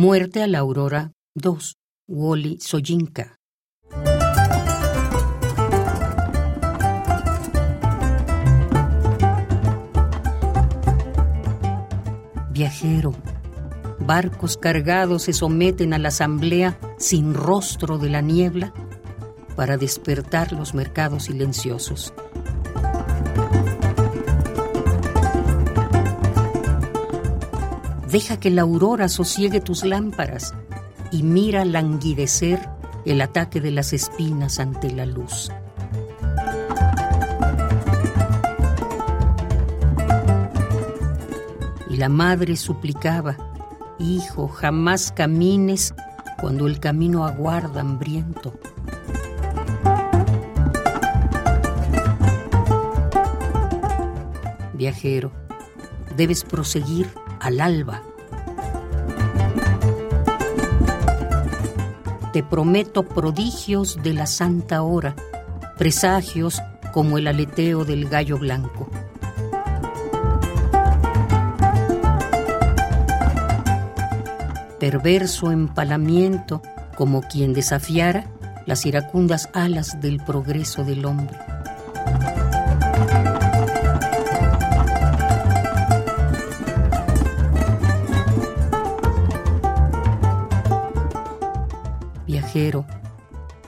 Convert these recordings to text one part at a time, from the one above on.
Muerte a la aurora 2. Wally Soyinka. Viajero, barcos cargados se someten a la asamblea sin rostro de la niebla para despertar los mercados silenciosos. Deja que la aurora sosiegue tus lámparas y mira languidecer el ataque de las espinas ante la luz. Y la madre suplicaba, Hijo, jamás camines cuando el camino aguarda hambriento. Viajero, debes proseguir al alba. Te prometo prodigios de la santa hora, presagios como el aleteo del gallo blanco. Perverso empalamiento como quien desafiara las iracundas alas del progreso del hombre.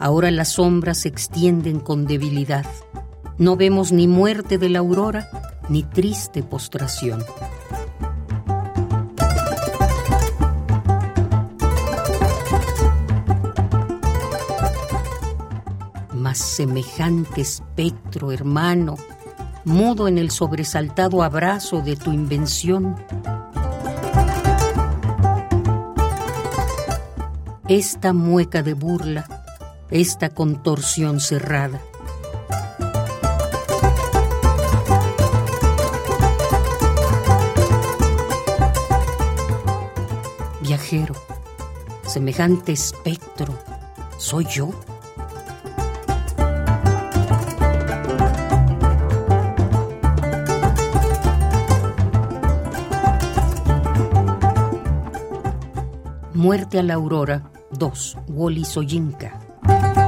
Ahora las sombras se extienden con debilidad. No vemos ni muerte de la aurora, ni triste postración. Mas semejante espectro, hermano, mudo en el sobresaltado abrazo de tu invención, esta mueca de burla, esta contorsión cerrada. Viajero, semejante espectro, ¿soy yo? Muerte a la aurora 2. Wally Soyinka.